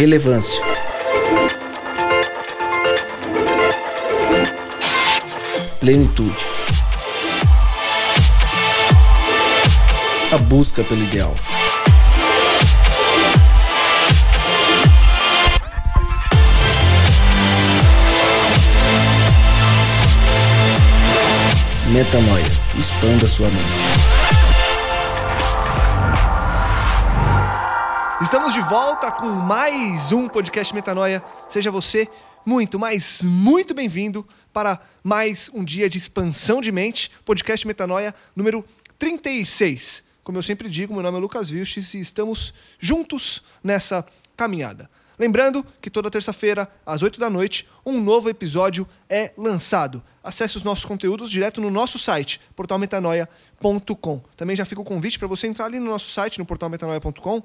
Relevância. Plenitude. A busca pelo ideal. Metanoia. Expanda sua mente. Estamos de volta com mais um podcast Metanoia. Seja você muito, mas muito bem-vindo para mais um dia de expansão de mente, podcast Metanoia número 36. Como eu sempre digo, meu nome é Lucas Vilches e estamos juntos nessa caminhada. Lembrando que toda terça-feira, às 8 da noite, um novo episódio é lançado. Acesse os nossos conteúdos direto no nosso site, portalmetanoia.com. Também já fica o convite para você entrar ali no nosso site, no portalmetanoia.com,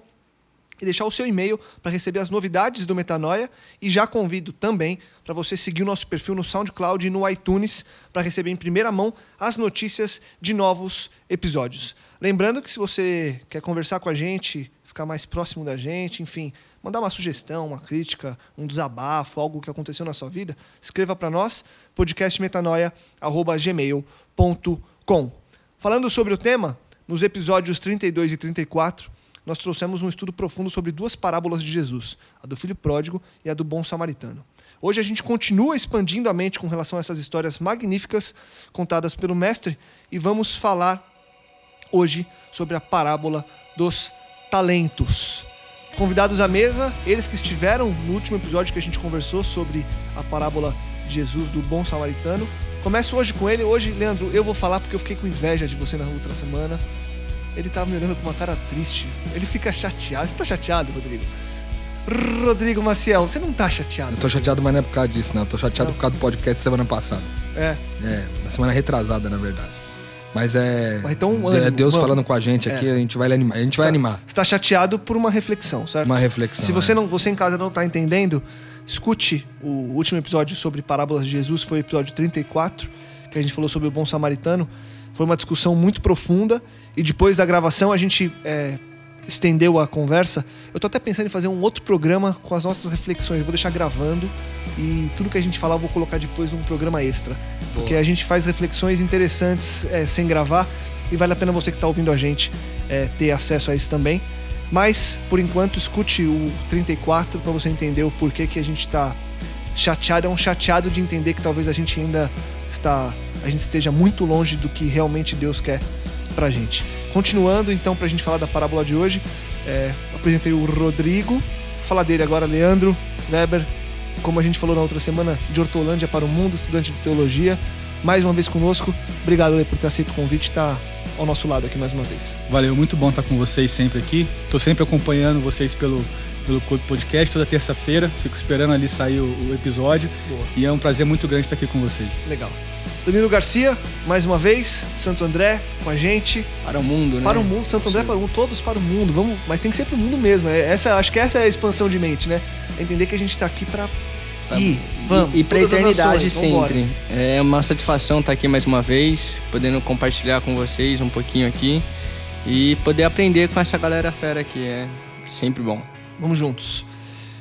e deixar o seu e-mail para receber as novidades do Metanoia. E já convido também para você seguir o nosso perfil no SoundCloud e no iTunes para receber em primeira mão as notícias de novos episódios. Lembrando que se você quer conversar com a gente, ficar mais próximo da gente, enfim, mandar uma sugestão, uma crítica, um desabafo, algo que aconteceu na sua vida, escreva para nós, podcastmetanoia.gmail.com. Falando sobre o tema, nos episódios 32 e 34, nós trouxemos um estudo profundo sobre duas parábolas de Jesus, a do filho pródigo e a do bom samaritano. Hoje a gente continua expandindo a mente com relação a essas histórias magníficas contadas pelo mestre e vamos falar hoje sobre a parábola dos talentos. Convidados à mesa, eles que estiveram no último episódio que a gente conversou sobre a parábola de Jesus do bom samaritano. Começo hoje com ele. Hoje, Leandro, eu vou falar porque eu fiquei com inveja de você na outra semana. Ele tava me olhando com uma cara triste. Ele fica chateado. Você tá chateado, Rodrigo? Rodrigo Maciel, você não tá chateado? Eu tô chateado, mas não é por causa disso, não. Eu tô chateado Não. por causa do podcast semana passada. É. É, na semana retrasada, na verdade. Mas é. Mas então, é ânimo, Deus vamos. falando com a gente aqui, a gente vai animar. A gente vai animar. Você tá chateado por uma reflexão, certo? Uma reflexão. Se você é. não, você em casa não tá entendendo, escute o último episódio sobre parábolas de Jesus, foi o episódio 34, que a gente falou sobre o bom samaritano. Foi uma discussão muito profunda e depois da gravação a gente é, estendeu a conversa. Eu tô até pensando em fazer um outro programa com as nossas reflexões. Eu vou deixar gravando e tudo que a gente falar eu vou colocar depois num programa extra. Porque a gente faz reflexões interessantes é, sem gravar e vale a pena você que está ouvindo a gente é, ter acesso a isso também. Mas, por enquanto, escute o 34 para você entender o porquê que a gente está chateado. É um chateado de entender que talvez a gente ainda está, a gente esteja muito longe do que realmente Deus quer pra gente. Continuando, então, pra gente falar da parábola de hoje, é, apresentei o Rodrigo. Vou falar dele agora, Leandro Weber. Como a gente falou na outra semana, de Hortolândia para o Mundo, estudante de teologia. Mais uma vez conosco. Obrigado por ter aceito o convite e estar ao nosso lado aqui mais uma vez. Valeu, muito bom estar com vocês sempre aqui. Tô sempre acompanhando vocês pelo, pelo Podcast toda terça-feira. Fico esperando ali sair o, o episódio. Boa. E é um prazer muito grande estar aqui com vocês. Legal. Danilo Garcia, mais uma vez, de Santo André, com a gente. Para o mundo, né? Para o mundo, Santo André para o mundo, todos para o mundo. Vamos, mas tem que ser para o mundo mesmo. É- Essa, acho que essa é a expansão de mente, né? É entender que a gente está aqui para Tá ir. Vamos. E, e pra as eternidade sempre. É uma satisfação estar aqui mais uma vez, podendo compartilhar com vocês um pouquinho aqui e poder aprender com essa galera fera aqui. É sempre bom. Vamos juntos.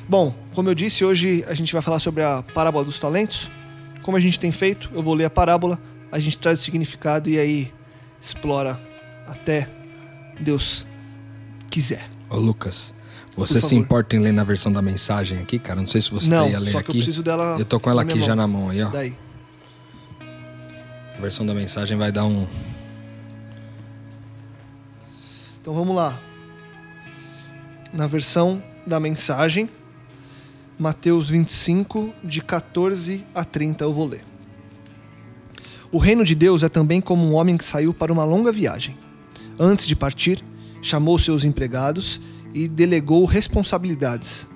Bom, como eu disse, hoje a gente vai falar sobre a parábola dos talentos. Como a gente tem feito, eu vou ler a parábola, a gente traz o significado e aí explora até Deus quiser. Ô, Lucas, você se importa em ler na versão da mensagem aqui, cara? Não sei se você Não, ia ler só que eu preciso dela Eu tô com ela aqui minha já mão. na mão aí, ó. Daí. A versão da mensagem vai dar um. Então vamos lá. Na versão da mensagem, Mateus 25, de 14 a 30, eu vou ler. O reino de Deus é também como um homem que saiu para uma longa viagem. Antes de partir, chamou seus empregados e delegou responsabilidades.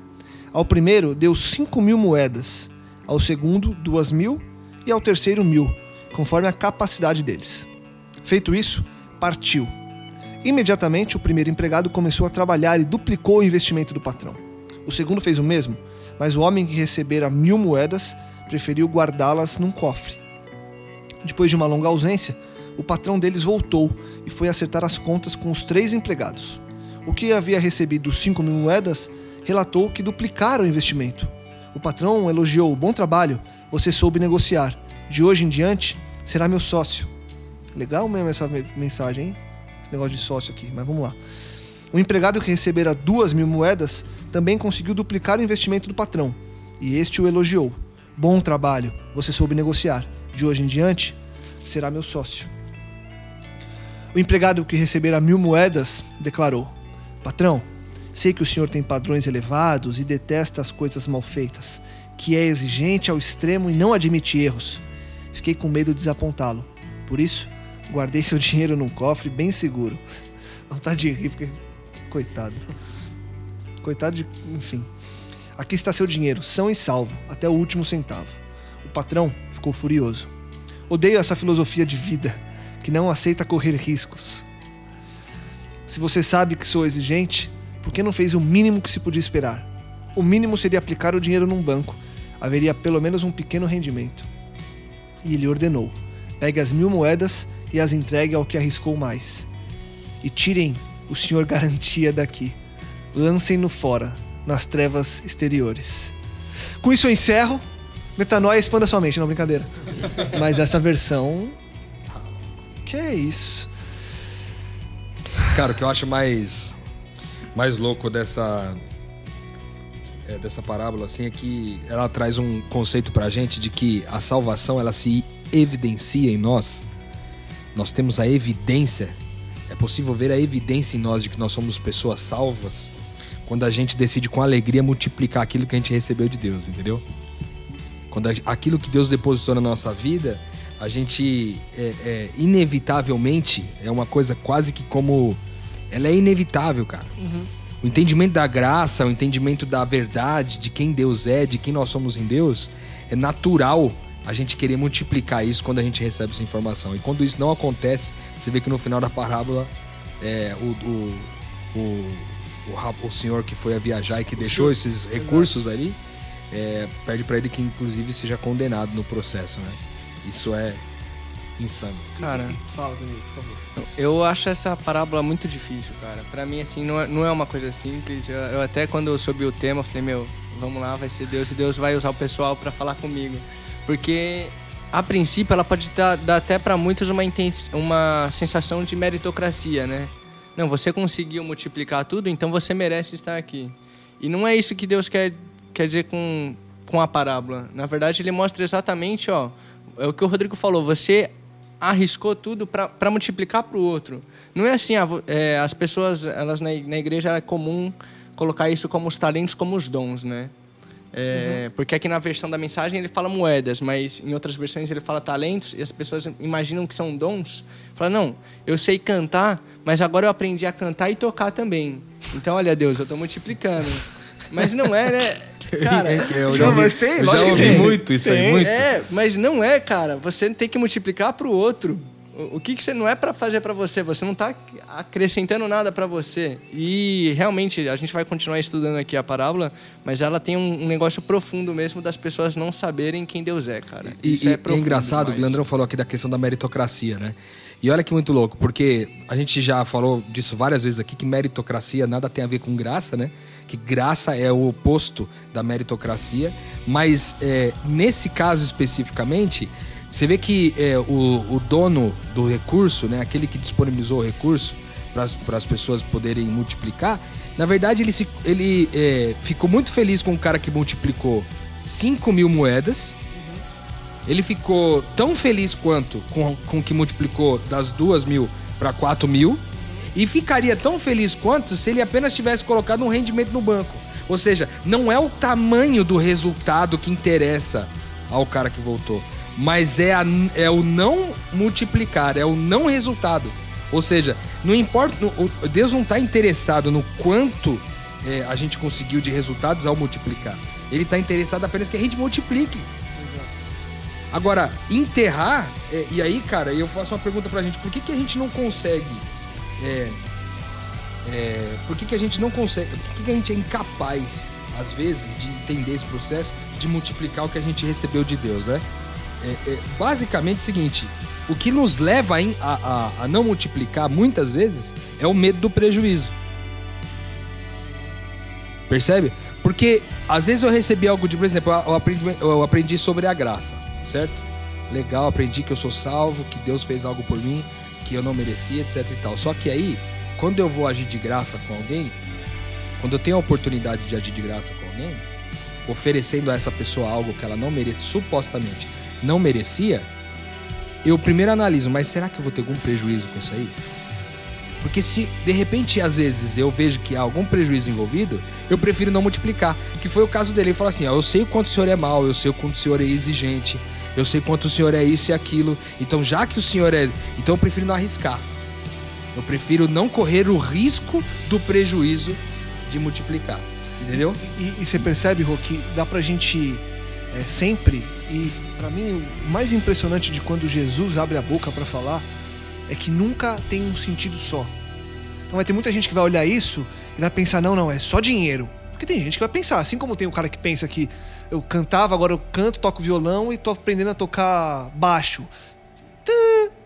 Ao primeiro deu cinco mil moedas, ao segundo duas mil e ao terceiro mil, conforme a capacidade deles. Feito isso, partiu. Imediatamente, o primeiro empregado começou a trabalhar e duplicou o investimento do patrão. O segundo fez o mesmo, mas o homem que recebera mil moedas preferiu guardá-las num cofre. Depois de uma longa ausência, o patrão deles voltou e foi acertar as contas com os três empregados. O que havia recebido cinco mil moedas relatou que duplicaram o investimento. O patrão elogiou: Bom trabalho, você soube negociar. De hoje em diante, será meu sócio. Legal mesmo essa mensagem, hein? Esse negócio de sócio aqui, mas vamos lá. O empregado que recebera duas mil moedas também conseguiu duplicar o investimento do patrão, e este o elogiou. Bom trabalho, você soube negociar. De hoje em diante, será meu sócio. O empregado que recebera mil moedas declarou: Patrão, sei que o senhor tem padrões elevados e detesta as coisas mal feitas, que é exigente ao extremo e não admite erros. Fiquei com medo de desapontá-lo. Por isso, guardei seu dinheiro num cofre bem seguro. Vontade de rir, porque. Coitado. Coitado de. Enfim. Aqui está seu dinheiro, são e salvo, até o último centavo. O patrão ficou furioso. Odeio essa filosofia de vida, que não aceita correr riscos. Se você sabe que sou exigente, por que não fez o mínimo que se podia esperar? O mínimo seria aplicar o dinheiro num banco. Haveria pelo menos um pequeno rendimento. E ele ordenou: pegue as mil moedas e as entregue ao que arriscou mais. E tirem o senhor garantia daqui. Lancem-no fora, nas trevas exteriores. Com isso eu encerro. Metanoia expanda sua mente, não brincadeira. Mas essa versão. Que é isso? Cara, o que eu acho mais mais louco dessa é, dessa parábola assim é que ela traz um conceito pra gente de que a salvação ela se evidencia em nós. Nós temos a evidência, é possível ver a evidência em nós de que nós somos pessoas salvas quando a gente decide com alegria multiplicar aquilo que a gente recebeu de Deus, entendeu? Quando aquilo que Deus depositou na nossa vida, a gente é, é, inevitavelmente é uma coisa quase que como ela é inevitável, cara. Uhum. O entendimento da graça, o entendimento da verdade, de quem Deus é, de quem nós somos em Deus, é natural a gente querer multiplicar isso quando a gente recebe essa informação. E quando isso não acontece, você vê que no final da parábola, é, o, o, o, o, o senhor que foi a viajar e que deixou esses recursos ali, é, pede para ele que inclusive seja condenado no processo, né? Isso é insano. Cara, Fala, Danilo, por favor. eu acho essa parábola muito difícil, cara. Pra mim, assim, não é, não é uma coisa simples. Eu, eu até quando eu soube o tema, falei, meu, vamos lá, vai ser Deus e Deus vai usar o pessoal para falar comigo. Porque, a princípio, ela pode dar, dar até para muitos uma, uma sensação de meritocracia, né? Não, você conseguiu multiplicar tudo, então você merece estar aqui. E não é isso que Deus quer, quer dizer com, com a parábola. Na verdade, ele mostra exatamente, ó, é o que o Rodrigo falou, você arriscou tudo para multiplicar para o outro. Não é assim, é, as pessoas, elas na, na igreja é comum colocar isso como os talentos, como os dons, né? É, uhum. Porque aqui na versão da mensagem ele fala moedas, mas em outras versões ele fala talentos e as pessoas imaginam que são dons. Fala, não, eu sei cantar, mas agora eu aprendi a cantar e tocar também. Então, olha, Deus, eu estou multiplicando. Mas não é, né? Cara, eu já, não, mas tem, eu já ouvi tem. muito isso tem. aí, muito. É, mas não é, cara. Você tem que multiplicar para o outro. O que, que você não é para fazer para você? Você não está acrescentando nada para você. E realmente a gente vai continuar estudando aqui a parábola, mas ela tem um, negócio profundo mesmo das pessoas não saberem quem Deus é, cara. E, Isso e, é, é engraçado, o Leandrão falou aqui da questão da meritocracia, né? E olha que muito louco, porque a gente já falou disso várias vezes aqui que meritocracia nada tem a ver com graça, né? Que graça é o oposto da meritocracia, mas é, nesse caso especificamente você vê que é, o, o, dono do recurso, né, aquele que disponibilizou o recurso para as pessoas poderem multiplicar, na verdade ele, se, ele é, ficou muito feliz com o cara que multiplicou 5 mil moedas. Ele ficou tão feliz quanto com, com que multiplicou das 2 mil para 4 mil. E ficaria tão feliz quanto se ele apenas tivesse colocado um rendimento no banco. Ou seja, não é o tamanho do resultado que interessa ao cara que voltou mas é, a, é o não multiplicar, é o não resultado Ou seja, não importa. Deus não está interessado no quanto é, a gente conseguiu de resultados ao multiplicar. Ele está interessado apenas que a gente multiplique. Agora, enterrar, é, e aí, cara, eu faço uma pergunta pra gente: por que, que a gente não consegue. É, é, por que, que a gente não consegue. Por que, que a gente é incapaz, às vezes, de entender esse processo, de multiplicar o que a gente recebeu de Deus, né? É, é, basicamente é o seguinte: o que nos leva a, a, a não multiplicar muitas vezes é o medo do prejuízo. Percebe? Porque às vezes eu recebi algo de, por exemplo, eu aprendi, eu aprendi sobre a graça, certo? Legal, aprendi que eu sou salvo, que Deus fez algo por mim, que eu não merecia, etc e tal. Só que aí, quando eu vou agir de graça com alguém, quando eu tenho a oportunidade de agir de graça com alguém, oferecendo a essa pessoa algo que ela não merecia, supostamente não merecia, eu primeiro analiso, mas será que eu vou ter algum prejuízo com isso aí? Porque se de repente, às vezes, eu vejo que há algum prejuízo envolvido, eu prefiro não multiplicar. Que foi o caso dele. Ele falou assim: ó, eu sei o quanto o senhor é mal, eu sei o quanto o senhor é exigente, eu sei quanto o senhor é isso e aquilo. Então, já que o senhor é. Então, eu prefiro não arriscar. Eu prefiro não correr o risco do prejuízo de multiplicar. Entendeu? E, e, e você percebe, Rô, que dá pra gente é, sempre, e para mim o mais impressionante de quando Jesus abre a boca para falar é que nunca tem um sentido só. Então vai ter muita gente que vai olhar isso e vai pensar, não, não, é só dinheiro. Porque tem gente que vai pensar, assim como tem o cara que pensa que eu cantava, agora eu canto, toco violão e tô aprendendo a tocar baixo.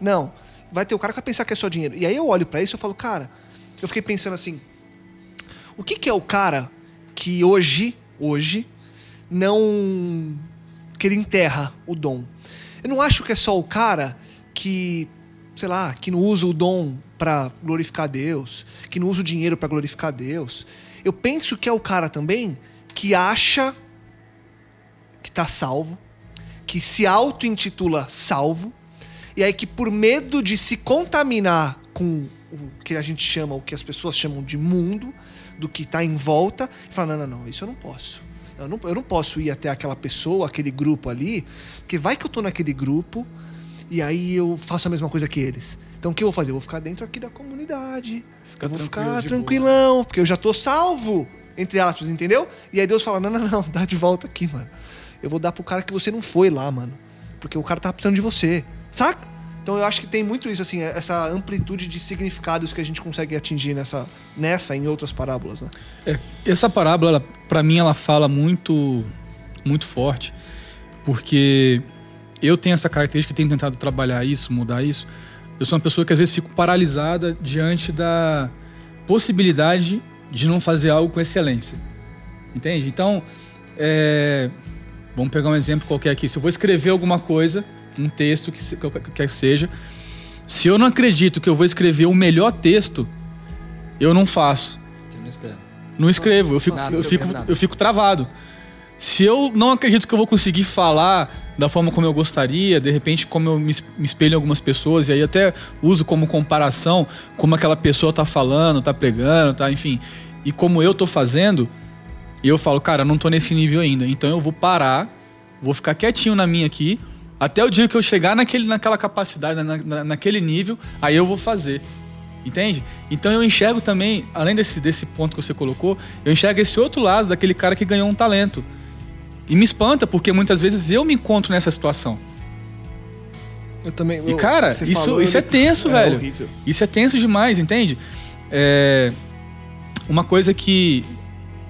Não. Vai ter o cara que vai pensar que é só dinheiro. E aí eu olho para isso e falo, cara, eu fiquei pensando assim, o que, que é o cara que hoje, hoje, não que ele enterra o dom. Eu não acho que é só o cara que, sei lá, que não usa o dom para glorificar Deus, que não usa o dinheiro para glorificar Deus. Eu penso que é o cara também que acha que está salvo, que se auto-intitula salvo, e aí que por medo de se contaminar com o que a gente chama, o que as pessoas chamam de mundo, do que está em volta, fala: não, não, não, isso eu não posso. Eu não, eu não posso ir até aquela pessoa, aquele grupo ali, porque vai que eu tô naquele grupo e aí eu faço a mesma coisa que eles. Então o que eu vou fazer? Eu vou ficar dentro aqui da comunidade. Fica eu vou ficar tranquilão, boa. porque eu já tô salvo, entre aspas, entendeu? E aí Deus fala: não, não, não, dá de volta aqui, mano. Eu vou dar pro cara que você não foi lá, mano. Porque o cara tá precisando de você. Saca? Então eu acho que tem muito isso, assim, essa amplitude de significados que a gente consegue atingir nessa, nessa em outras parábolas, né? É, essa parábola, para mim, ela fala muito, muito forte, porque eu tenho essa característica, tenho tentado trabalhar isso, mudar isso. Eu sou uma pessoa que às vezes fico paralisada diante da possibilidade de não fazer algo com excelência, entende? Então, é, vamos pegar um exemplo qualquer aqui. Se eu vou escrever alguma coisa um texto que, se, quer que seja. Se eu não acredito que eu vou escrever o melhor texto, eu não faço. Você não escreve. Não escrevo, eu fico, nada, eu, fico, eu fico travado. Se eu não acredito que eu vou conseguir falar da forma como eu gostaria, de repente como eu me espelho em algumas pessoas e aí até uso como comparação como aquela pessoa tá falando, tá pregando, tá, enfim, e como eu tô fazendo, e eu falo, cara, eu não tô nesse nível ainda, então eu vou parar, vou ficar quietinho na minha aqui, até o dia que eu chegar naquele, naquela capacidade, na, na, naquele nível, aí eu vou fazer. Entende? Então eu enxergo também, além desse, desse ponto que você colocou, eu enxergo esse outro lado daquele cara que ganhou um talento. E me espanta, porque muitas vezes eu me encontro nessa situação. Eu também. E cara, isso, falou, isso é tenso, é velho. Horrível. Isso é tenso demais, entende? É, uma coisa que.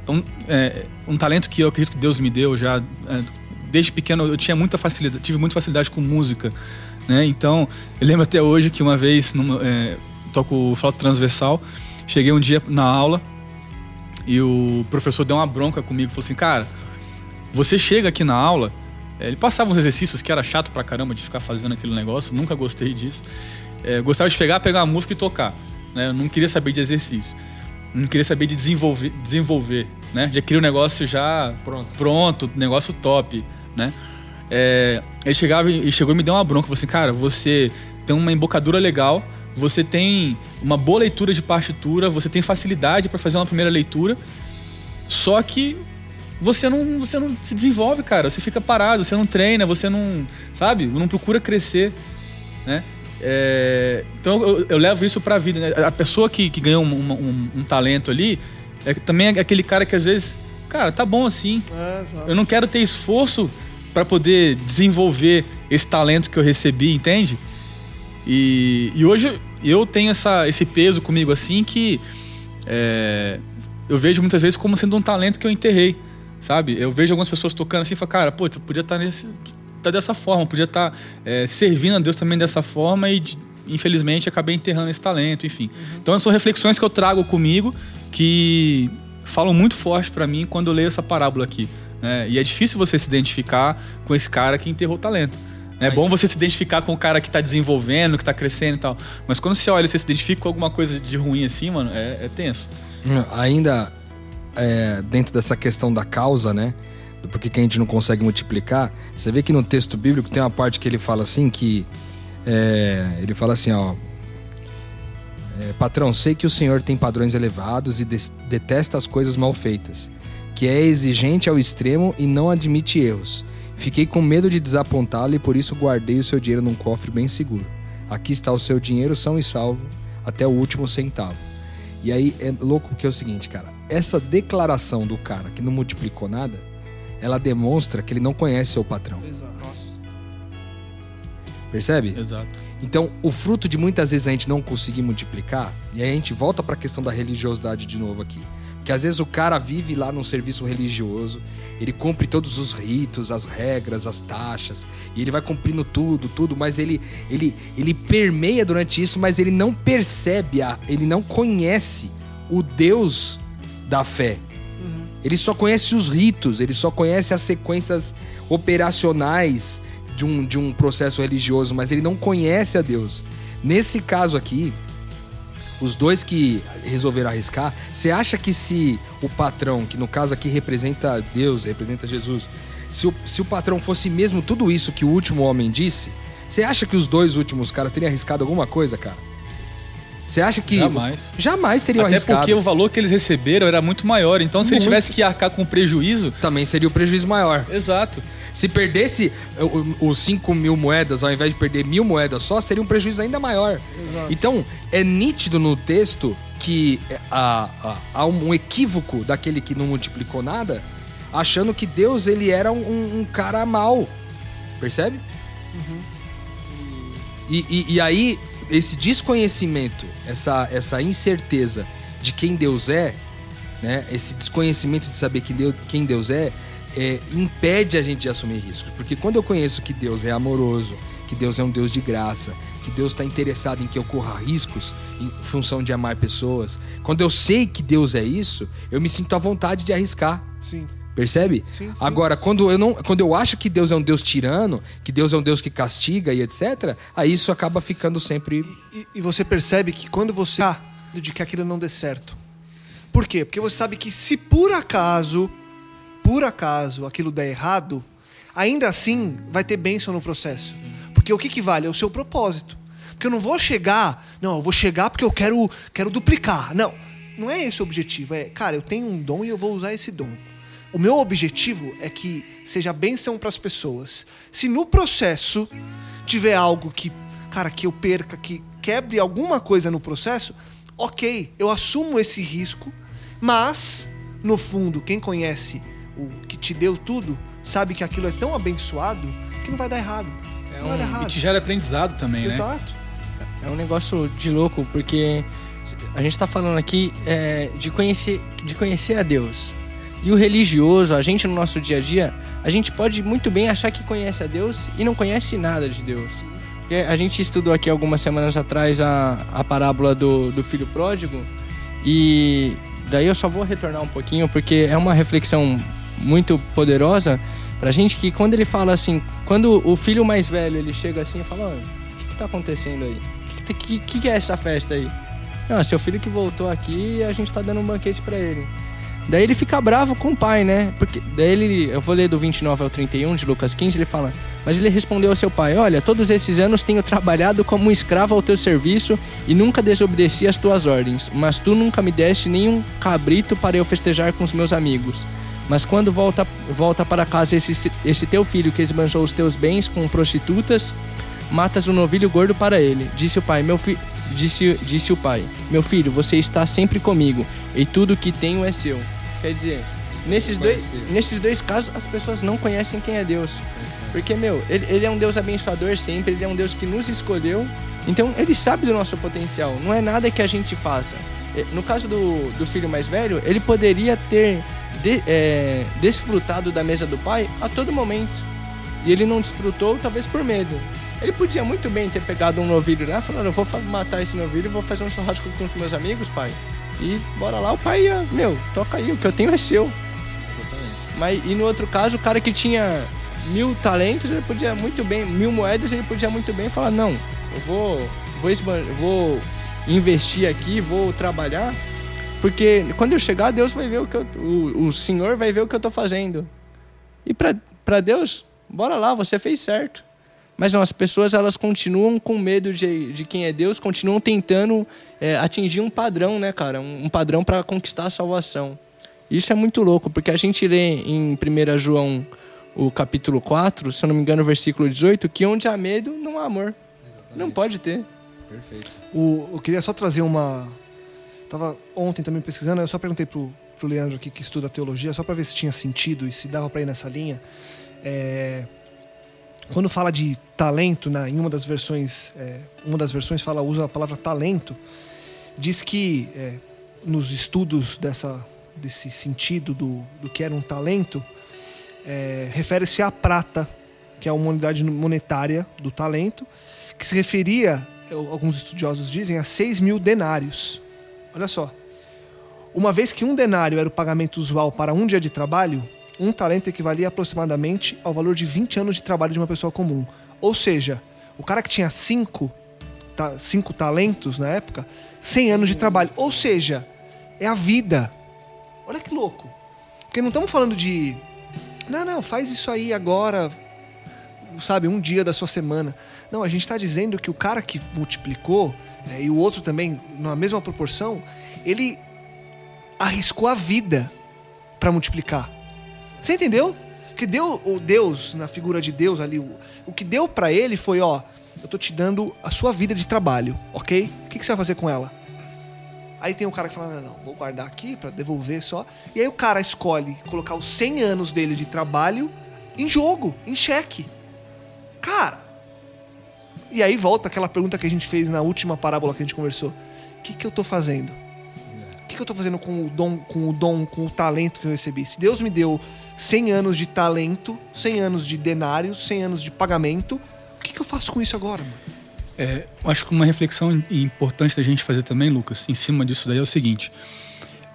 Um, é, um talento que eu acredito que Deus me deu já é, desde pequeno eu tinha muita facilidade, tive muita facilidade com música, né? Então, eu lembro até hoje que uma vez numa, é, toco flauta transversal, cheguei um dia na aula e o professor deu uma bronca comigo, falou assim: "Cara, você chega aqui na aula, é, ele passava uns exercícios que era chato pra caramba de ficar fazendo aquele negócio, nunca gostei disso. É, gostava de pegar, pegar a música e tocar, né? Eu não queria saber de exercício não queria saber de desenvolver, desenvolver né? Já queria o um negócio já pronto, pronto negócio top né? É, ele chegava e chegou e me deu uma bronca, falou assim, cara, você tem uma embocadura legal, você tem uma boa leitura de partitura, você tem facilidade para fazer uma primeira leitura, só que você não, você não se desenvolve, cara. Você fica parado, você não treina, você não, sabe, não procura crescer, né? É, então eu, eu levo isso pra vida, né? A pessoa que, que ganhou um, um- um talento ali é também é aquele cara que às vezes, cara, tá bom assim. É. Eu não quero ter esforço pra poder desenvolver esse talento que eu recebi, entende? E, e hoje eu tenho essa, esse peso comigo assim que é, eu vejo muitas vezes como sendo um talento que eu enterrei, sabe? Eu vejo algumas pessoas tocando assim e falo, cara, pô, tu podia estar nesse, tá dessa forma, podia estar é, servindo a Deus também dessa forma e infelizmente acabei enterrando esse talento, enfim. Então são reflexões que eu trago comigo que falam muito forte pra mim quando eu leio essa parábola aqui. né? E é difícil você se identificar com esse cara que enterrou o talento. É bom você se identificar com o cara que tá desenvolvendo, que tá crescendo e tal. Mas quando você olha e você se identifica com alguma coisa de ruim assim, mano, é, é tenso. Ainda é, dentro dessa questão da causa, né? Do porquê que a gente não consegue multiplicar. Você vê que no texto bíblico tem uma parte que ele fala assim que. é, ele fala assim, ó. É, Patrão, sei que o senhor tem padrões elevados e detesta as coisas mal feitas, que é exigente ao extremo e não admite erros. Fiquei com medo de desapontá-lo e por isso guardei o seu dinheiro num cofre bem seguro. Aqui está o seu dinheiro são e salvo até o último centavo. E aí é louco porque é o seguinte, cara. Essa declaração do cara que não multiplicou nada, ela demonstra que ele não conhece seu patrão. Exato. Percebe? Exato. Então, o fruto de muitas vezes a gente não conseguir multiplicar, e aí a gente volta para a questão da religiosidade de novo aqui. Porque às vezes o cara vive lá num serviço religioso, ele cumpre todos os ritos, as regras, as taxas, e ele vai cumprindo tudo, tudo, mas ele ele ele permeia durante isso, mas ele não percebe, a, ele não conhece o Deus da fé. Ele só conhece os ritos, ele só conhece as sequências operacionais de um, de um processo religioso, mas ele não conhece a Deus. Nesse caso aqui, os dois que resolveram arriscar, você acha que se o patrão, que no caso aqui representa Deus, representa Jesus, se o, se o patrão fosse mesmo tudo isso que o último homem disse, você acha que os dois últimos caras teriam arriscado alguma coisa, cara? Você acha que. Jamais. Jamais teriam Até arriscado. porque o valor que eles receberam era muito maior. Então, se ele Muito. tivesse que arcar com prejuízo. Também seria o prejuízo maior. Exato. Se perdesse os 5 mil moedas ao invés de perder mil moedas só, seria um prejuízo ainda maior. Então, é nítido no texto que é, há, há- há um equívoco daquele que não multiplicou nada, achando que Deus ele era um, um cara mau. Percebe? E, e- e aí, esse desconhecimento, essa, essa incerteza de quem Deus é, né? Esse desconhecimento de saber que Deus, quem Deus é, é, impede a gente de assumir riscos. Porque quando eu conheço que Deus é amoroso, que Deus é um Deus de graça, que Deus está interessado em que eu corra riscos em função de amar pessoas, quando eu sei que Deus é isso, eu me sinto à vontade de arriscar. Sim. Percebe? Sim, sim. Agora, quando eu, não, quando eu acho que Deus é um Deus tirano, que Deus é um Deus que castiga e etc., aí isso acaba ficando sempre. E, e você percebe que quando você tá de que aquilo não dê certo. Por quê? Porque você sabe que se por acaso, por acaso, aquilo der errado, ainda assim vai ter bênção no processo. Porque o que, que vale? É o seu propósito. Porque eu não vou chegar, não, eu vou chegar porque eu quero, quero duplicar. Não, não é esse o objetivo. É, cara, eu tenho um dom e eu vou usar esse dom. O meu objetivo é que seja bênção para as pessoas. Se no processo tiver algo que, cara, que eu perca, que quebre alguma coisa no processo, ok, eu assumo esse risco, mas no fundo, quem conhece o que te deu tudo, sabe que aquilo é tão abençoado que não vai dar errado. É não vai dar um- E errado. te gera aprendizado também, né? Exato. É um negócio de louco, porque a gente tá falando aqui é, de, conhecer, de conhecer a Deus. E o religioso, a gente no nosso dia a dia, a gente pode muito bem achar que conhece a Deus e não conhece nada de Deus. Porque a gente estudou aqui algumas semanas atrás a, a parábola do, do filho pródigo e daí eu só vou retornar um pouquinho porque é uma reflexão muito poderosa pra gente que quando ele fala assim, quando o filho mais velho ele chega assim e fala, "Mano, o que, que tá acontecendo aí? O que, que, que, que é essa festa aí? Não, é seu filho que voltou aqui e a gente tá dando um banquete pra ele. Daí ele fica bravo com o pai, né? Porque daí ele, eu vou ler do 29 ao 31 de Lucas 15, ele fala: "Mas ele respondeu ao seu pai: Olha, todos esses anos tenho trabalhado como um escravo ao teu serviço e nunca desobedeci às tuas ordens, mas tu nunca me deste nenhum cabrito para eu festejar com os meus amigos. Mas quando volta, volta para casa esse, esse teu filho que esbanjou os teus bens com prostitutas, matas um novilho gordo para ele. Disse o pai, meu filho. Disse, disse o pai: Meu filho, você está sempre comigo, e tudo que tenho é seu. Quer dizer, nesses dois, nesses dois casos, as pessoas não conhecem quem é Deus. Porque, meu, ele, ele é um Deus abençoador sempre, ele é um Deus que nos escolheu. Então, ele sabe do nosso potencial. Não é nada que a gente faça. No caso do, do filho mais velho, ele poderia ter de- é, desfrutado da mesa do pai a todo momento. E ele não desfrutou, talvez por medo. Ele podia muito bem ter pegado um novilho lá e falado: Eu vou matar esse novilho, vou fazer um churrasco com os meus amigos, pai. E bora lá, o pai ia, meu, toca aí, o que eu tenho é seu. Mas, e no outro caso, o cara que tinha mil talentos, ele podia muito bem, mil moedas, ele podia muito bem falar: Não, eu vou, vou, vou investir aqui, vou trabalhar, porque quando eu chegar, Deus vai ver o que eu, o, o Senhor vai ver o que eu tô fazendo. E pra Deus, bora lá, você fez certo. Mas não, as pessoas elas continuam com medo de, de quem é Deus, continuam tentando é, atingir um padrão, né, cara? Um, um padrão para conquistar a salvação. Isso é muito louco, porque a gente lê em 1 João, o capítulo 4, se eu não me engano, o versículo 18, que onde há medo, não há amor. Não pode ter. Perfeito. O- eu queria só trazer uma. Tava ontem também pesquisando, eu só perguntei pro, pro Leandro aqui que estuda teologia, só para ver se tinha sentido e se dava para ir nessa linha. É, quando fala de talento, na, em uma das versões, é, uma das versões fala usa a palavra talento, diz que é, nos estudos dessa, desse sentido do, do que era um talento, é, refere-se à prata, que é uma unidade monetária do talento, que se referia, eh, alguns estudiosos dizem, a 6 mil denários. Olha só. Uma vez que um denário era o pagamento usual para um dia de trabalho, um talento equivalia aproximadamente ao valor de 20 anos de trabalho de uma pessoa comum. Ou seja, o cara que tinha cinco, ta- cinco talentos na época, 100 anos de trabalho. Ou seja, é a vida. Olha que louco. Porque não estamos falando de. Não, não, faz isso aí agora, sabe, um dia da sua semana. Não, a gente está dizendo que o cara que multiplicou, é, e o outro também, na mesma proporção, ele arriscou a vida para multiplicar. Você entendeu? Porque deu, o Deus, na figura de Deus ali, o, o que deu para ele foi, ó, eu tô te dando a sua vida de trabalho, ok? O que, que você vai fazer com ela? Aí tem um cara que fala, não, não, vou guardar aqui para devolver só. E aí o cara escolhe colocar os 100 anos dele de trabalho em jogo, em xeque. Cara, e aí volta aquela pergunta que a gente fez na última parábola que a gente conversou. O que, que eu tô fazendo? Que, que eu tô fazendo com o dom, com o dom, com o talento que eu recebi? Se Deus me deu 100 anos de talento, 100 anos de denários, 100 anos de pagamento, o que, que eu faço com isso agora, mano? É, acho que uma reflexão importante da gente fazer também, Lucas, em cima disso daí é o seguinte: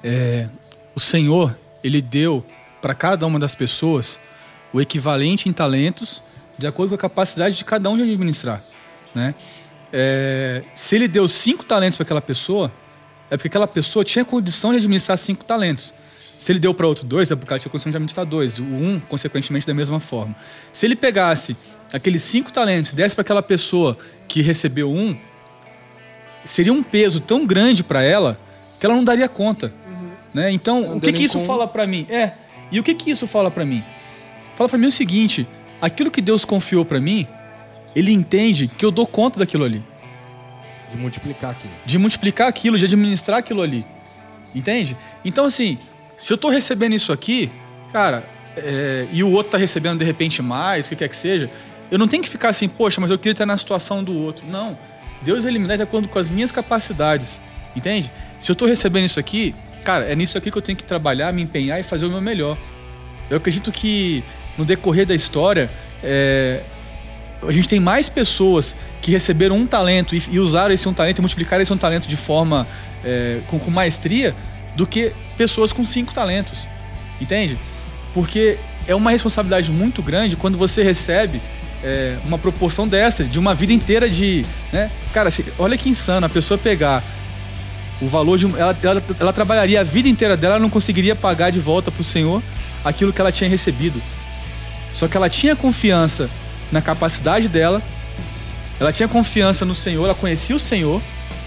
é, o Senhor ele deu para cada uma das pessoas o equivalente em talentos de acordo com a capacidade de cada um de administrar, né? É, se ele deu cinco talentos para aquela pessoa, é porque aquela pessoa tinha condição de administrar cinco talentos. Se ele deu para outro dois, é porque ela tinha condição de administrar dois. O um, consequentemente, da mesma forma. Se ele pegasse aqueles cinco talentos e desse para aquela pessoa que recebeu um, seria um peso tão grande para ela que ela não daria conta. Né? Então, o que, que isso fala para mim? É, e o que, que isso fala para mim? Fala para mim o seguinte: aquilo que Deus confiou para mim, ele entende que eu dou conta daquilo ali De multiplicar aquilo. de multiplicar aquilo, de administrar aquilo ali. Entende? Então, assim, se eu tô recebendo isso aqui, cara, é, e o outro tá recebendo de repente mais, o que quer que seja, eu não tenho que ficar assim, poxa, mas eu queria estar na situação do outro. Não. Deus ele me dá de acordo com as minhas capacidades. Entende? Se eu tô recebendo isso aqui, cara, é nisso aqui que eu tenho que trabalhar, me empenhar e fazer o meu melhor. Eu acredito que no decorrer da história, é, a gente tem mais pessoas que receberam um talento e, e usaram esse um talento e multiplicaram esse um talento de forma é, com, com maestria do que pessoas com cinco talentos. Entende? Porque é uma responsabilidade muito grande quando você recebe é, uma proporção dessa, de uma vida inteira de. Né? Cara, se- olha que insano a pessoa pegar o valor de. Ela, ela, ela trabalharia a vida inteira dela, ela não conseguiria pagar de volta pro Senhor aquilo que ela tinha recebido. Só que ela tinha confiança na capacidade dela, ela tinha confiança no Senhor, ela conhecia o Senhor,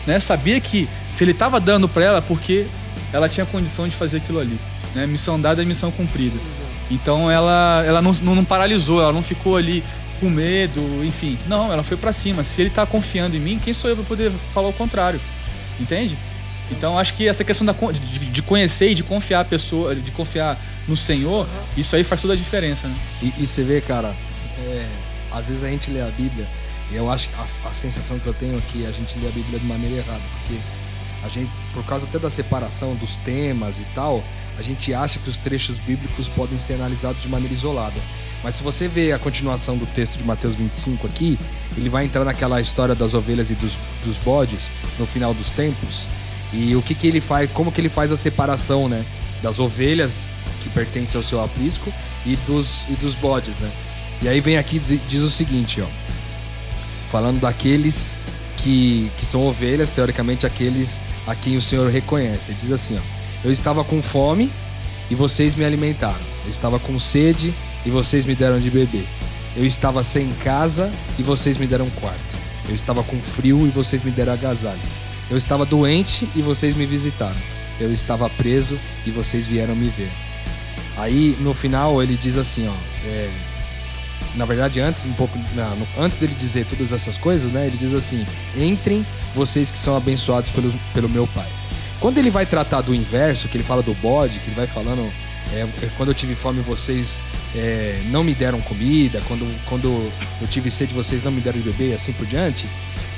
né? Sabia que se ele estava dando para ela, porque ela tinha condição de fazer aquilo ali, né? Missão dada é missão cumprida. Então ela, ela não, não, não paralisou, ela não ficou ali com medo, enfim. Não, ela foi pra cima. Se ele tá confiando em mim, quem sou eu pra poder falar o contrário? Entende? Então acho que essa questão da, de, de conhecer e de confiar a pessoa, de confiar no Senhor, isso aí faz toda a diferença, né? E, e você vê, cara, é, às vezes a gente lê a Bíblia e eu acho a, a sensação que eu tenho é que a gente lê a Bíblia de maneira errada, porque a gente, por causa até da separação dos temas e tal, a gente acha que os trechos bíblicos podem ser analisados de maneira isolada. Mas se você vê a continuação do texto de Mateus 25 aqui, ele vai entrar naquela história das ovelhas e dos, dos bodes no final dos tempos. E o que, que ele faz, como que ele faz a separação, né? Das ovelhas que pertencem ao seu aprisco e dos, e dos bodes, né? E aí vem aqui diz, diz o seguinte, ó. Falando daqueles que, que são ovelhas, teoricamente aqueles a quem o Senhor reconhece. Ele diz assim, ó. Eu estava com fome e vocês me alimentaram. Eu estava com sede e vocês me deram de beber. Eu estava sem casa e vocês me deram quarto. Eu estava com frio e vocês me deram agasalho. Eu estava doente e vocês me visitaram. Eu estava preso e vocês vieram me ver. Aí no final ele diz assim, ó. é, na verdade, antes um pouco, não, no- antes dele dizer todas essas coisas, né? Ele diz assim: entrem vocês que são abençoados pelo, pelo meu Pai. Quando ele vai tratar do inverso, que ele fala do bode, que ele vai falando, é, é, quando eu tive fome vocês é, não me deram comida, quando, quando eu tive sede vocês não me deram de beber, e assim por diante.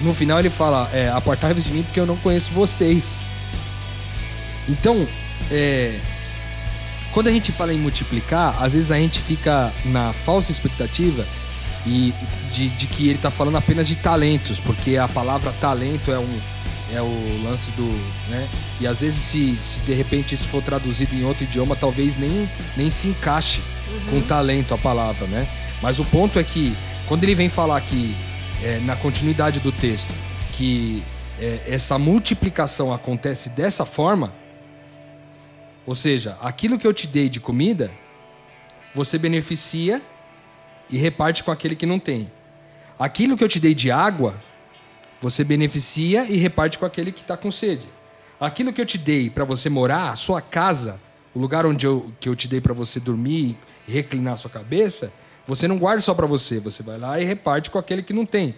No final ele fala: é, apartai-vos de mim porque eu não conheço vocês. Então, é, quando a gente fala em multiplicar, às vezes a gente fica na falsa expectativa e de, de que ele está falando apenas de talentos, porque a palavra talento é um é o lance do, né? E às vezes se, se de repente isso for traduzido em outro idioma, talvez nem, nem se encaixe com talento a palavra, né? Mas o ponto é que quando ele vem falar que é, na continuidade do texto que é, essa multiplicação acontece dessa forma, ou seja, aquilo que eu te dei de comida, você beneficia e reparte com aquele que não tem. Aquilo que eu te dei de água, você beneficia e reparte com aquele que está com sede. Aquilo que eu te dei para você morar, a sua casa, o lugar onde eu, que eu te dei para você dormir e reclinar a sua cabeça, você não guarda só para você, você vai lá e reparte com aquele que não tem.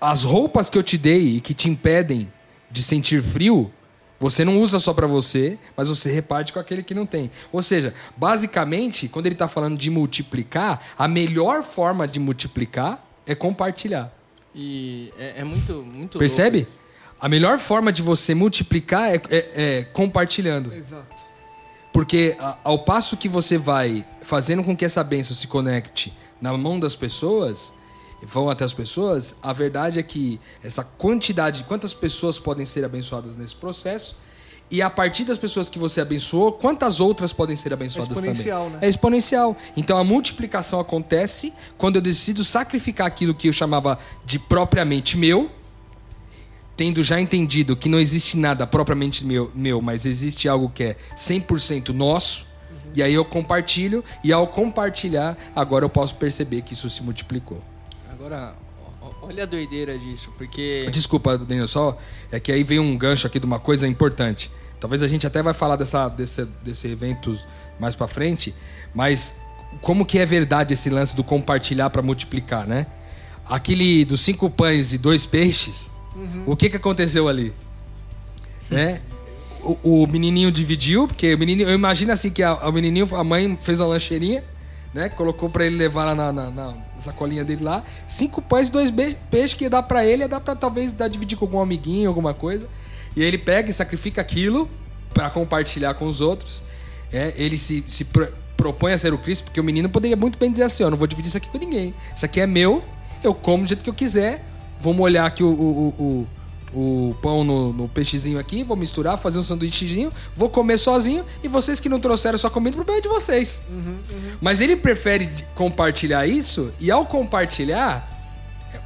As roupas que eu te dei e que te impedem de sentir frio, você não usa só para você, mas você reparte com aquele que não tem. Ou seja, basicamente, quando ele está falando de multiplicar, a melhor forma de multiplicar é compartilhar. E é, é muito, muito Percebe? louco. A melhor forma de você multiplicar é, é- é compartilhando. Exato. Porque a- ao passo que você vai fazendo com que essa bênção se conecte na mão das pessoas, vão até as pessoas, a verdade é que essa quantidade de quantas pessoas podem ser abençoadas nesse processo, e a partir das pessoas que você abençoou, quantas outras podem ser abençoadas exponencial, também? né? É exponencial. Então a multiplicação acontece quando eu decido sacrificar aquilo que eu chamava de propriamente meu, tendo já entendido que não existe nada propriamente meu, meu mas existe algo que é 100% nosso, e aí eu compartilho, e ao compartilhar, agora eu posso perceber que isso se multiplicou. Agora, olha a doideira disso, porque. Desculpa, Daniel, só é que aí vem um gancho aqui de uma coisa importante. Talvez a gente até vai falar dessa, desse, desse evento mais pra frente, mas como que é verdade esse lance do compartilhar para multiplicar, né? Aquele dos cinco pães e dois peixes, o que que aconteceu ali? Né? O, o menininho dividiu, porque o menininho, eu imagino assim que a, o menininho, a mãe fez uma lancheirinha, né? Colocou pra ele levar lá na, na, na sacolinha dele lá. Cinco pães e dois peixes que ia dar pra ele, ia dar pra talvez dar, dividir com algum amiguinho, alguma coisa. E ele pega e sacrifica aquilo pra compartilhar com os outros. É, ele se, se pro- propõe a ser o Cristo, porque o menino poderia muito bem dizer assim: ó, não vou dividir isso aqui com ninguém. Isso aqui é meu, eu como do jeito que eu quiser. Vou molhar aqui o, o, o- o pão no, no peixezinho aqui, vou misturar, fazer um sanduíchezinho, vou comer sozinho e vocês que não trouxeram sua comida, o problema é de vocês. Mas ele prefere compartilhar isso e ao compartilhar,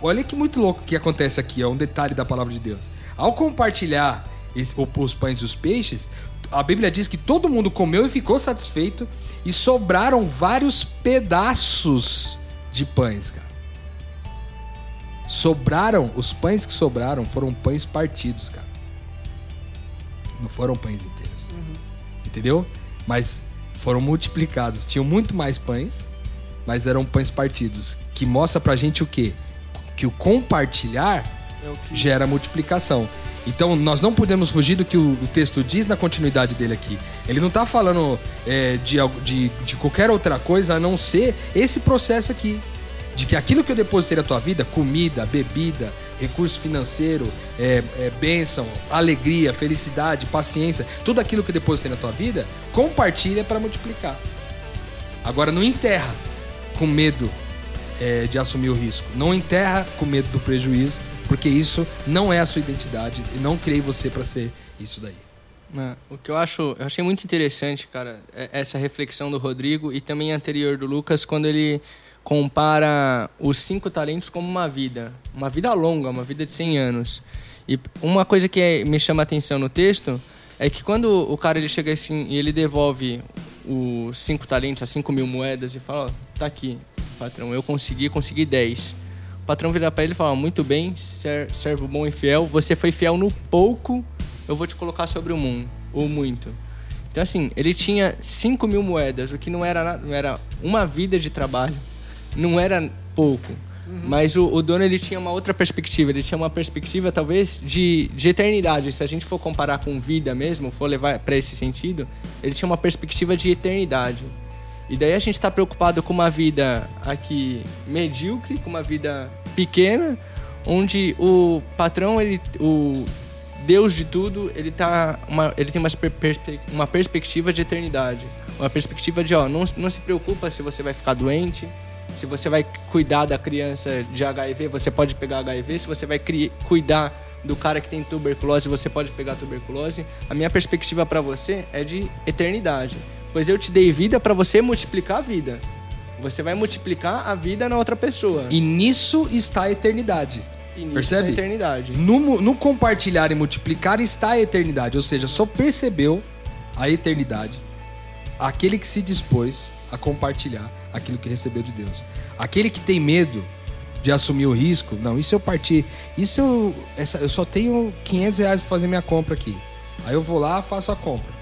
olha que muito louco que acontece aqui, é um detalhe da palavra de Deus. Ao compartilhar esse- os pães e os peixes, a Bíblia diz que todo mundo comeu e ficou satisfeito e sobraram vários pedaços de pães, cara. Sobraram, os pães que sobraram foram pães partidos, cara. Não foram pães inteiros. Entendeu? Mas foram multiplicados. Tinham muito mais pães, mas eram pães partidos. Que mostra pra gente o quê? Que o compartilhar É o que- gera multiplicação. Então, nós não podemos fugir do que o, texto diz na continuidade dele aqui. Ele não está falando é, de, de, de qualquer outra coisa a não ser esse processo aqui. De que aquilo que eu depositei na tua vida, comida, bebida, recurso financeiro, é, é, bênção, alegria, felicidade, paciência, tudo aquilo que eu depositei na tua vida, compartilha para multiplicar. Agora, não enterra com medo é, de assumir o risco. Não enterra com medo do prejuízo, porque isso não é a sua identidade e não criei você para ser isso daí. É, o que eu acho, eu achei muito interessante, cara, é essa reflexão do Rodrigo e também anterior do Lucas, quando ele compara os cinco talentos como uma vida, uma vida longa, uma vida de 100 anos. E uma coisa que é- me chama a atenção no texto é que quando o cara ele chega assim e ele devolve os cinco talentos, as cinco mil moedas e fala, ó, tá aqui, patrão, eu consegui, consegui 10. O patrão vira para ele e fala, muito bem, ser- servo bom e fiel, você foi fiel no pouco, eu vou te colocar sobre o mundo, ou muito. Então, assim, ele tinha 5 mil moedas, o que não era, nada- não era uma vida de trabalho, não era pouco. Mas o, o dono ele tinha uma outra perspectiva, ele tinha uma perspectiva talvez de, de eternidade. Se a gente for comparar com vida mesmo, for levar para esse sentido, ele tinha uma perspectiva de eternidade. E daí a gente está preocupado com uma vida aqui medíocre, com uma vida pequena, onde o patrão, ele, o Deus de tudo, ele, tá uma, ele tem uma, uma perspectiva de eternidade. Uma perspectiva de, ó, não, não se preocupa se você vai ficar doente, se você vai cuidar da criança de HIV, você pode pegar HIV. Se você vai cuidar do cara que tem tuberculose, você pode pegar tuberculose. A minha perspectiva para você é de eternidade. Pois eu te dei vida para você multiplicar a vida. Você vai multiplicar a vida na outra pessoa. E nisso está a eternidade. Nisso Percebe? é a eternidade. No, no compartilhar e multiplicar está a eternidade, ou seja, só percebeu a eternidade aquele que se dispôs a compartilhar aquilo que recebeu de Deus. Aquele que tem medo de assumir o risco, não, se eu partir, isso eu, essa, eu só tenho 500 reais para fazer minha compra aqui. Aí eu vou lá, faço a compra.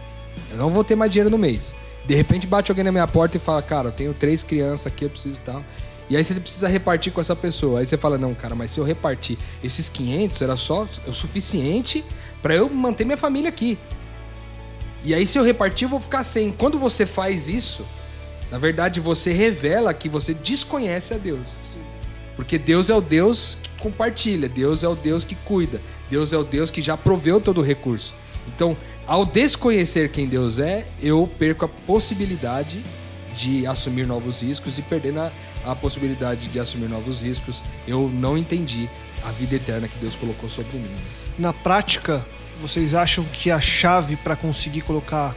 Eu não vou ter mais dinheiro no mês. De repente bate alguém na minha porta e fala, cara, eu tenho três crianças aqui, eu preciso tal. E aí você precisa repartir com essa pessoa. Aí você fala, não, cara, mas se eu repartir esses 500, era só o suficiente para eu manter minha família aqui. E aí se eu repartir, eu vou ficar sem. Quando você faz isso, na verdade você revela que você desconhece a Deus. Porque Deus é o Deus que compartilha, Deus é o Deus que cuida, Deus é o Deus que já proveu todo o recurso. Então, ao desconhecer quem Deus é, eu perco a possibilidade de assumir novos riscos e perdendo a, a possibilidade de assumir novos riscos, eu não entendi a vida eterna que Deus colocou sobre mim. Na prática, vocês acham que a chave para conseguir colocar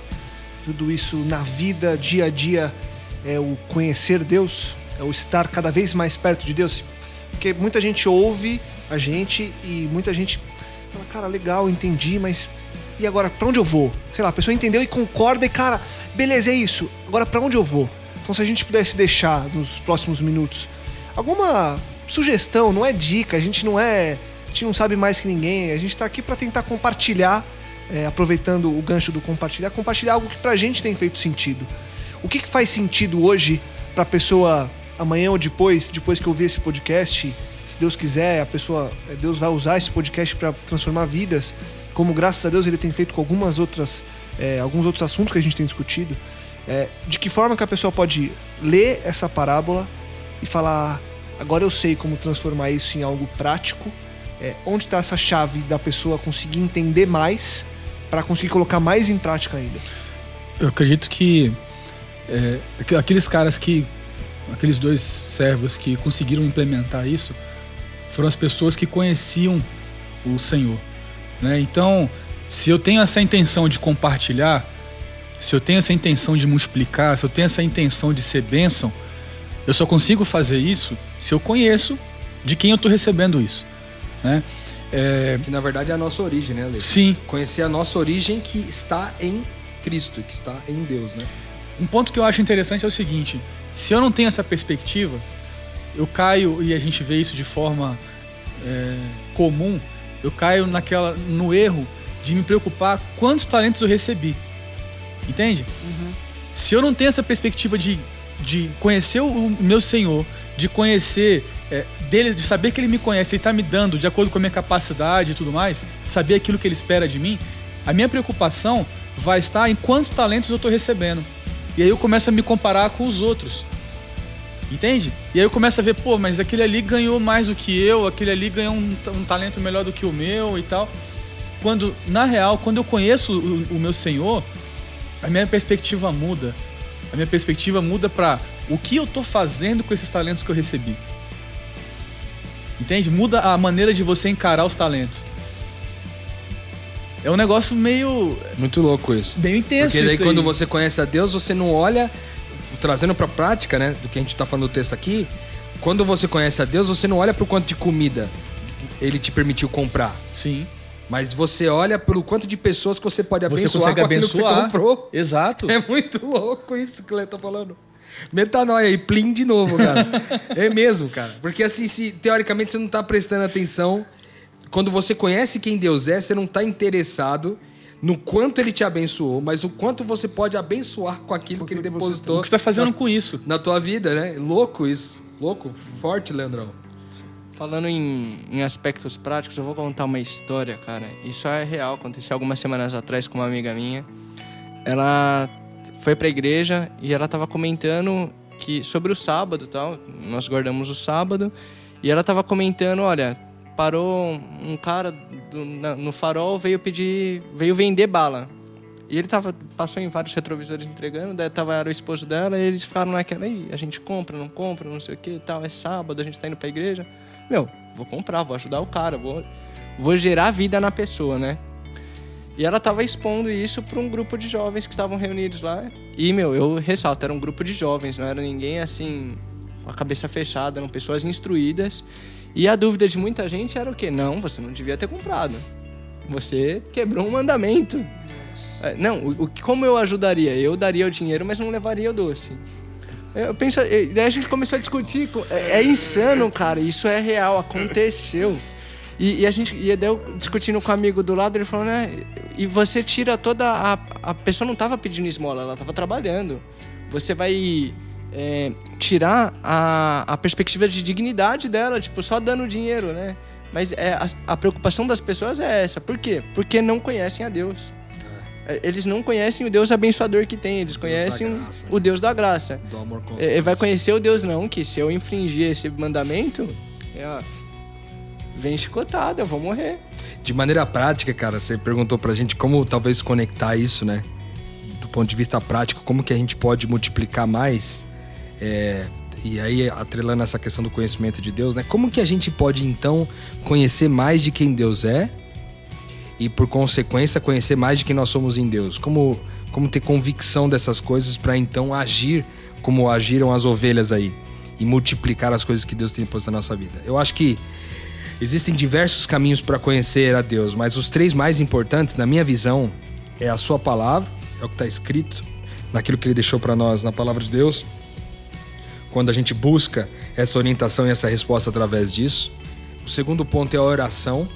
tudo isso na vida, dia a dia, é o conhecer Deus? É o estar cada vez mais perto de Deus? Porque muita gente ouve a gente e muita gente fala, cara, legal, entendi, mas e agora para onde eu vou? Sei lá, a pessoa entendeu e concorda e, cara, beleza, é isso. Agora para onde eu vou? Então, se a gente pudesse deixar nos próximos minutos alguma sugestão, não é dica, a gente não é. A gente não sabe mais que ninguém, a gente tá aqui para tentar compartilhar, é, aproveitando o gancho do compartilhar, compartilhar algo que pra gente tem feito sentido. O que, que faz sentido hoje pra pessoa amanhã ou depois, depois que ouvir esse podcast, se Deus quiser, a pessoa, é, Deus vai usar esse podcast para transformar vidas, como graças a Deus ele tem feito com algumas outras, é, alguns outros assuntos que a gente tem discutido. É, de que forma que a pessoa pode ler essa parábola e falar: agora eu sei como transformar isso em algo prático. É, onde está essa chave da pessoa conseguir entender mais para conseguir colocar mais em prática ainda? Eu acredito que é, aqu- aqueles caras que. Aqueles dois servos que conseguiram implementar isso foram as pessoas que conheciam o Senhor. Né? Então, se eu tenho essa intenção de compartilhar, se eu tenho essa intenção de multiplicar, se eu tenho essa intenção de ser bênção, eu só consigo fazer isso se eu conheço de quem eu estou recebendo isso. Né? É, Que na verdade é a nossa origem, né, Lê? sim, Conhecer a nossa origem que está em Cristo, que está em Deus, né? Um ponto que eu acho interessante é o seguinte: se eu não tenho essa perspectiva, eu caio e a gente vê isso de forma é, comum. Eu caio naquela no erro de me preocupar quantos talentos eu recebi, entende? Se eu não tenho essa perspectiva de de conhecer o meu Senhor, de conhecer é, dele, de saber que ele me conhece, ele está me dando de acordo com a minha capacidade e tudo mais, saber aquilo que ele espera de mim, a minha preocupação vai estar em quantos talentos eu estou recebendo. E aí eu começo a me comparar com os outros. Entende? E aí eu começo a ver, pô, mas aquele ali ganhou mais do que eu, aquele ali ganhou um, um talento melhor do que o meu e tal. Quando, na real, quando eu conheço o, o meu Senhor, a minha perspectiva muda. A minha perspectiva muda para o que eu tô fazendo com esses talentos que eu recebi. Entende? Muda a maneira de você encarar os talentos. É um negócio meio. Muito louco isso. Meio intenso Porque daí quando aí. você conhece a Deus, você não olha, trazendo pra prática, né, do que a gente tá falando no texto aqui, quando você conhece a Deus, você não olha pro quanto de comida ele te permitiu comprar. Sim. Mas você olha pelo quanto de pessoas que você pode Você abençoar consegue com aquilo abençoar. que você comprou. Exato. É muito louco isso que o Lê tá falando. Metanoia aí, plim de novo, cara. é mesmo, cara. Porque assim, se teoricamente você não tá prestando atenção, quando você conhece quem Deus é, você não tá interessado no quanto ele te abençoou, mas o quanto você pode abençoar com aquilo que ele que você depositou O que você tá fazendo na, com isso? na tua vida, né? Louco isso. Louco, forte, Leandrão. Falando em, em aspectos práticos, eu vou contar uma história, cara. Isso é real, aconteceu algumas semanas atrás com uma amiga minha. Ela foi pra igreja e ela tava comentando que sobre o sábado e tal. Nós guardamos o sábado. E ela tava comentando, olha, parou um cara do- na- no farol, veio pedir, veio vender bala. E ele tava, passou em vários retrovisores entregando, daí tava era o esposo dela, e eles ficaram naquela aí, a gente compra, não compra, não sei o que tal, é sábado, a gente tá indo pra igreja. Meu, vou comprar, vou ajudar o cara, vou, vou gerar vida na pessoa, né? E ela tava expondo isso para um grupo de jovens que estavam reunidos lá. E, meu, eu ressalto, era um grupo de jovens, não era ninguém assim, com a cabeça fechada, eram pessoas instruídas. E a dúvida de muita gente era o quê? Não, você não devia ter comprado. Você quebrou um mandamento. É, Não, o, como eu ajudaria? Eu daria o dinheiro, mas não levaria o doce. Eu penso, daí a gente começou a discutir. É, é insano, cara. Isso é real, aconteceu. E, e a gente, e daí eu discutindo com um amigo do lado, ele falou, né? E você tira toda a. A pessoa não tava pedindo esmola, ela tava trabalhando. Você vai é, tirar a, a perspectiva de dignidade dela, tipo, só dando dinheiro, né? Mas é, a, a preocupação das pessoas é essa. Por quê? Porque não conhecem a Deus. É, Eles não conhecem o Deus abençoador que tem, eles conhecem graça, o Deus da graça. Do amor É, constante. vai conhecer o Deus não, que se eu infringir esse mandamento, é, ó, vem chicotada, eu vou morrer. De maneira prática, cara, você perguntou pra gente como talvez conectar isso, né? Do ponto de vista prático, como que a gente pode multiplicar mais? É, e aí, atrelando essa questão do conhecimento de Deus, né? Como que a gente pode, então, conhecer mais de quem Deus é e, por consequência, conhecer mais de quem nós somos em Deus? Como, como ter convicção dessas coisas para então agir como agiram as ovelhas aí e multiplicar as coisas que Deus tem posto na nossa vida? Eu acho que Existem diversos caminhos para conhecer a Deus, mas os três mais importantes, na minha visão, é a sua palavra, é o que está escrito naquilo que ele deixou para nós na palavra de Deus. Quando a gente busca essa orientação e essa resposta através disso. O segundo ponto é a oração.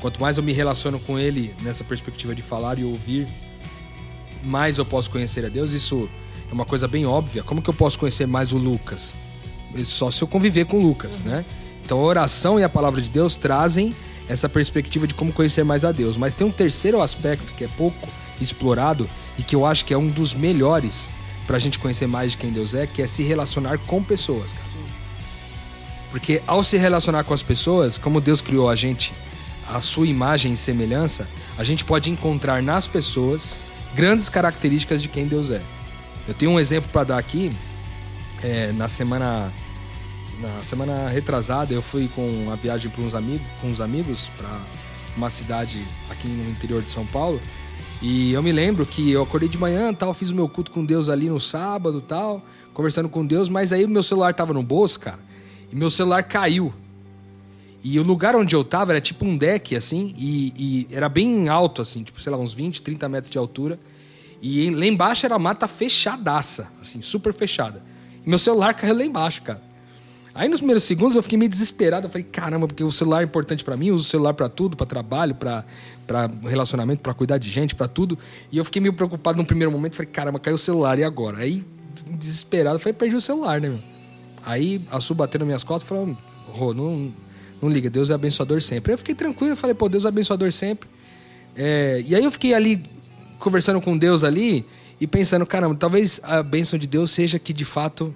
Quanto mais eu me relaciono com ele nessa perspectiva de falar e ouvir, mais eu posso conhecer a Deus. Isso é uma coisa bem óbvia. Como que eu posso conhecer mais o Lucas? Só se eu conviver com o Lucas, né? Então a oração e a palavra de Deus trazem essa perspectiva de como conhecer mais a Deus. Mas tem um terceiro aspecto que é pouco explorado e que eu acho que é um dos melhores pra gente conhecer mais de quem Deus é, que é se relacionar com pessoas, cara. Porque ao se relacionar com as pessoas, como Deus criou a gente, a sua imagem e semelhança, a gente pode encontrar nas pessoas grandes características de quem Deus é. Eu tenho um exemplo para dar aqui. É, na semana na semana retrasada eu fui com uma viagem para uns amigos, com uns amigos para uma cidade aqui no interior de São Paulo. E eu me lembro que eu acordei de manhã, tal, fiz o meu culto com Deus ali no sábado, tal, conversando com Deus, mas aí meu celular tava no bolso, cara, e meu celular caiu. E o lugar onde eu tava era tipo um deck, assim, e, e era bem alto, assim, tipo, sei lá, uns 20, 30 metros de altura. E lá embaixo era mata fechadaça, assim, super fechada. E meu celular caiu lá embaixo, cara. Aí nos primeiros segundos eu fiquei meio desesperado. Eu falei, caramba, porque o celular é importante pra mim, eu uso o celular pra tudo, pra trabalho, para relacionamento, pra cuidar de gente, pra tudo. E eu fiquei meio preocupado no primeiro momento. Falei, caramba, caiu o celular, e agora? Aí desesperado. Falei, perdi o celular, né, meu? Aí a Su bateu nas minhas costas e falou, Rô, não, não liga, Deus é abençoador sempre. Eu fiquei tranquilo, falei, pô, Deus é abençoador sempre. É, e aí eu fiquei ali conversando com Deus ali e pensando, caramba, talvez a bênção de Deus seja que de fato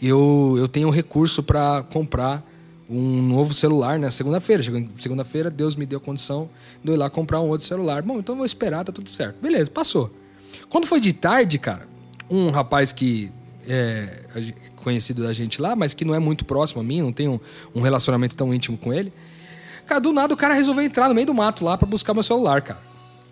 eu, eu tenho recurso para comprar um novo celular na segunda-feira. Segunda-feira, Deus me deu condição de eu ir lá comprar um outro celular. Bom, então eu vou esperar, tá tudo certo. Beleza, passou. Quando foi de tarde, cara, um rapaz que é conhecido da gente lá, mas que não é muito próximo a mim, não tenho um, um relacionamento tão íntimo com ele. Cara, do nada o cara resolveu entrar no meio do mato lá para buscar meu celular, cara.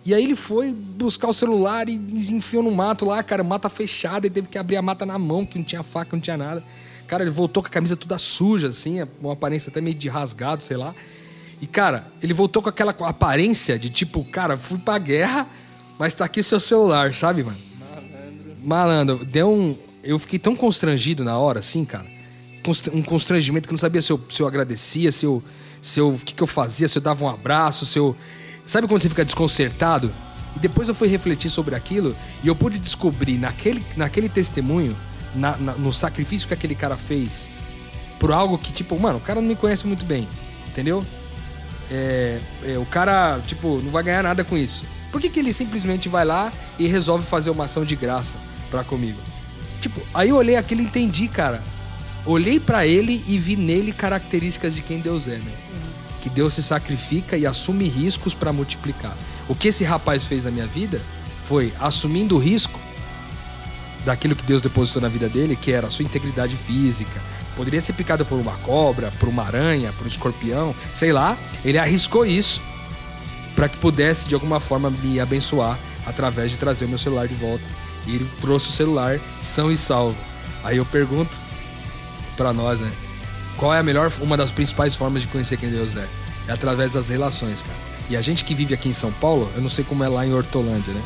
E aí ele foi buscar o celular e enfiou no mato lá, cara, mata fechada, e teve que abrir a mata na mão, que não tinha faca, não tinha nada. Cara, ele voltou com a camisa toda suja, assim, uma aparência até meio de rasgado, sei lá. E, cara, ele voltou com aquela aparência de tipo, cara, fui pra guerra, mas tá aqui seu celular, sabe, mano? Malandro. Malandro, deu um. Eu fiquei tão constrangido na hora, assim, cara. Um constrangimento que eu não sabia se eu, se eu agradecia, se eu. Se eu. O que, que eu fazia, se eu dava um abraço, se eu. Sabe quando você fica desconcertado? E depois eu fui refletir sobre aquilo e eu pude descobrir naquele, naquele testemunho na, na, no sacrifício que aquele cara fez por algo que, tipo, mano, o cara não me conhece muito bem, entendeu? É, é, o cara, tipo, não vai ganhar nada com isso. Por que, que ele simplesmente vai lá e resolve fazer uma ação de graça pra comigo? Tipo, aí eu olhei aquilo e entendi, cara. Olhei para ele e vi nele características de quem Deus é, né? Que Deus se sacrifica e assume riscos para multiplicar. O que esse rapaz fez na minha vida foi assumindo o risco daquilo que Deus depositou na vida dele, que era a sua integridade física. Poderia ser picado por uma cobra, por uma aranha, por um escorpião, sei lá. Ele arriscou isso para que pudesse de alguma forma me abençoar através de trazer o meu celular de volta. E ele trouxe o celular são e salvo. Aí eu pergunto para nós, né? Qual é a melhor, uma das principais formas de conhecer quem Deus é? É através das relações, cara. E a gente que vive aqui em São Paulo, eu não sei como é lá em Hortolândia, né?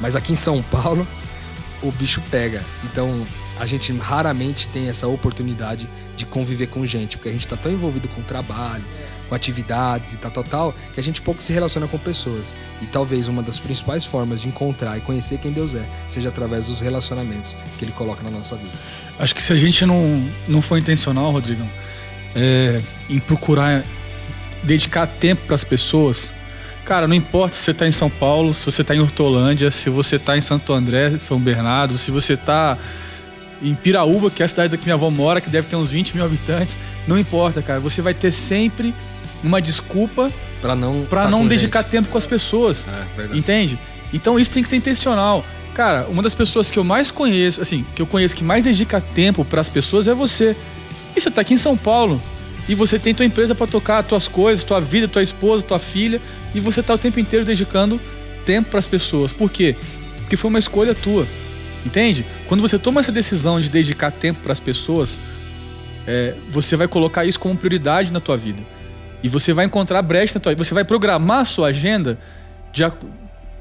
Mas aqui em São Paulo, o bicho pega. Então, a gente raramente tem essa oportunidade de conviver com gente, porque a gente está tão envolvido com trabalho, com atividades e tal, tal, tal, que a gente pouco se relaciona com pessoas. E talvez uma das principais formas de encontrar e conhecer quem Deus é seja através dos relacionamentos que Ele coloca na nossa vida. Acho que se a gente não, não for intencional, Rodrigão, é, em procurar dedicar tempo para as pessoas, Cara, não importa se você tá em São Paulo, se você tá em Hortolândia, se você tá em Santo André, São Bernardo, se você tá em Piraúba, que é a cidade da que minha avó mora, que deve ter uns 20 mil habitantes. Não importa, cara. Você vai ter sempre uma desculpa para não, pra tá não dedicar gente. tempo com as pessoas. É, entende? Então isso tem que ser intencional. Cara, uma das pessoas que eu mais conheço, assim, que eu conheço que mais dedica tempo para as pessoas é você. E você tá aqui em São Paulo e você tem tua empresa para tocar, tuas coisas, tua vida, tua esposa, tua filha, e você tá o tempo inteiro dedicando tempo para as pessoas. Por quê? Porque foi uma escolha tua. Entende? Quando você toma essa decisão de dedicar tempo para as pessoas, é, você vai colocar isso como prioridade na tua vida. E você vai encontrar brecha na tua vida. Você vai programar a sua agenda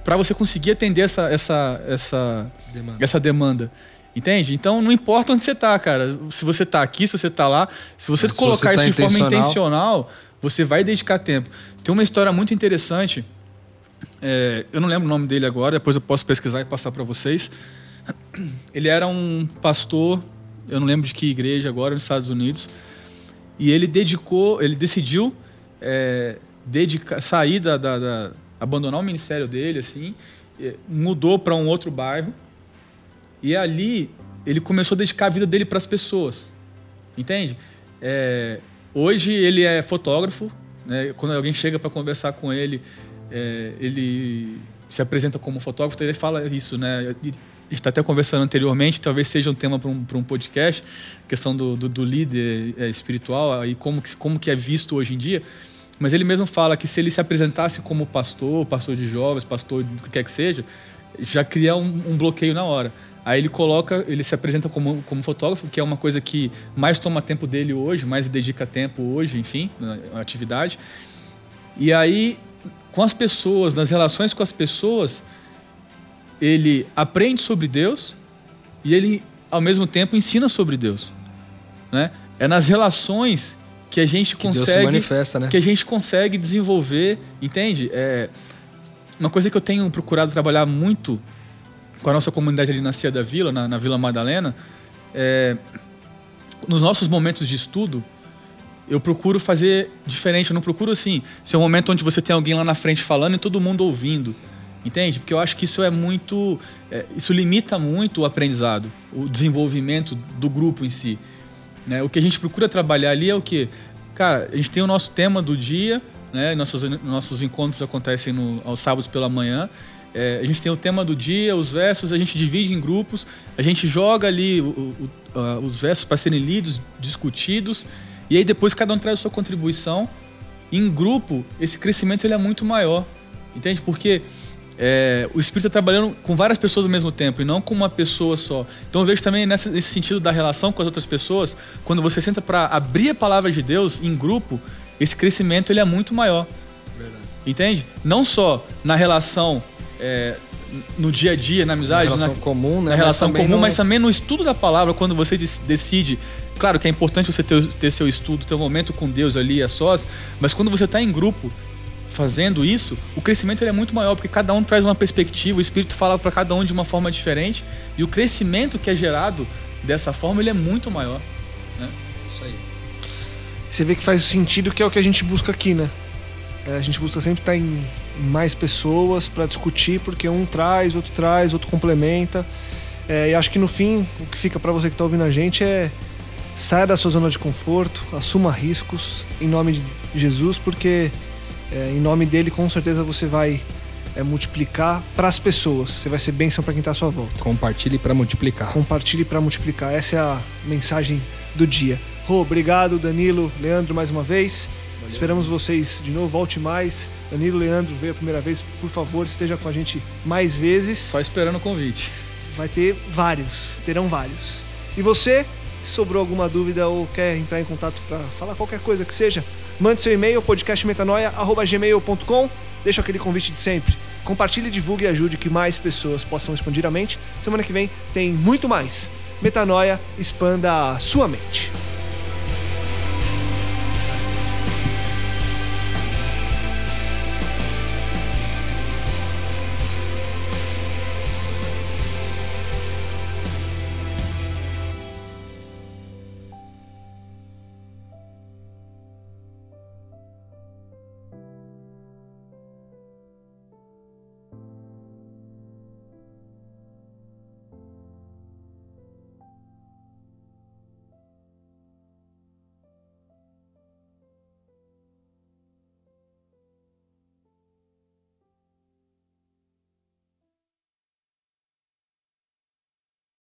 para você conseguir atender essa, essa, essa, demanda. essa demanda. Entende? Então não importa onde você tá, cara. Se você tá aqui, se você tá lá, se você se colocar você tá isso de forma intencional, você vai dedicar tempo. Tem uma história muito interessante. É, eu não lembro o nome dele agora, depois eu posso pesquisar e passar para vocês. Ele era um pastor, eu não lembro de que igreja agora, nos Estados Unidos. E ele dedicou, ele decidiu é, dedicar, sair da, da, da, abandonar o ministério dele, assim, mudou para um outro bairro e ali ele começou a dedicar a vida dele para as pessoas. Entende? É, hoje ele é fotógrafo. Né? Quando alguém chega para conversar com ele, é, ele se apresenta como fotógrafo, ele fala isso, né? Gente está até conversando anteriormente, talvez seja um tema para um, um podcast, questão do, do, do líder é, espiritual e como que, como que é visto hoje em dia. Mas ele mesmo fala que se ele se apresentasse como pastor, pastor de jovens, pastor do que quer que seja, já cria um, um bloqueio na hora. Aí ele coloca, ele se apresenta como, como fotógrafo, que é uma coisa que mais toma tempo dele hoje, mais dedica tempo hoje, enfim, na atividade. E aí, com as pessoas, nas relações com as pessoas, ele aprende sobre Deus e ele, ao mesmo tempo, ensina sobre Deus. Né? É nas relações que a gente que consegue. né? Que a gente consegue desenvolver, entende? É uma coisa que eu tenho procurado trabalhar muito com a nossa comunidade ali na Cia da Vila, na, na Vila Madalena, é, nos nossos momentos de estudo, eu procuro fazer diferente. Eu não procuro assim, ser um momento onde você tem alguém lá na frente falando e todo mundo ouvindo. Entende? Porque eu acho que isso é muito. É, isso limita muito o aprendizado, o desenvolvimento do grupo em si. Né? O que a gente procura trabalhar ali é o que? Cara, a gente tem o nosso tema do dia, né? nossos, nossos encontros acontecem no, aos sábados pela manhã. É, a gente tem o tema do dia, os versos, a gente divide em grupos, a gente joga ali o, o, os versos para serem lidos, discutidos, e aí depois cada um traz a sua contribuição. Em grupo, esse crescimento ele é muito maior, entende? Porque é, o Espírito está trabalhando com várias pessoas ao mesmo tempo e não com uma pessoa só. Então eu vejo também nessa, nesse sentido da relação com as outras pessoas, quando você senta para abrir a palavra de Deus em grupo, esse crescimento ele é muito maior. Verdade. Entende? Não só na relação é, no dia a dia, na amizade, na relação na, comum, né? Na relação mas comum, no... mas também no estudo da palavra, quando você decide. Claro que é importante você ter, ter seu estudo, ter um momento com Deus ali a sós, mas quando você está em grupo fazendo isso, o crescimento é muito maior, porque cada um traz uma perspectiva, o Espírito fala para cada um de uma forma diferente, e o crescimento que é gerado dessa forma ele é muito maior. Né? Isso aí. Você vê que faz sentido que é o que a gente busca aqui, né? É, a gente busca sempre estar em mais pessoas para discutir, porque um traz, outro traz, outro complementa. É, e acho que no fim, o que fica para você que está ouvindo a gente é saia da sua zona de conforto, assuma riscos em nome de Jesus, porque é, em nome dele, com certeza você vai é, multiplicar para as pessoas. Você vai ser bênção para quem está à sua volta. Compartilhe para multiplicar. Compartilhe para multiplicar. Essa é a mensagem do dia. Rô, obrigado, Danilo, Leandro, mais uma vez. Valeu. Esperamos vocês de novo. Volte mais. Danilo, Leandro, veio a primeira vez. Por favor, esteja com a gente mais vezes. Só esperando o convite. Vai ter vários, terão vários. E você, se sobrou alguma dúvida ou quer entrar em contato para falar qualquer coisa que seja, Mande seu e-mail podcastmetanoia@gmail.com. Deixa aquele convite de sempre. Compartilhe, divulgue e ajude que mais pessoas possam expandir a mente. Semana que vem tem muito mais. Metanoia, expanda a sua mente.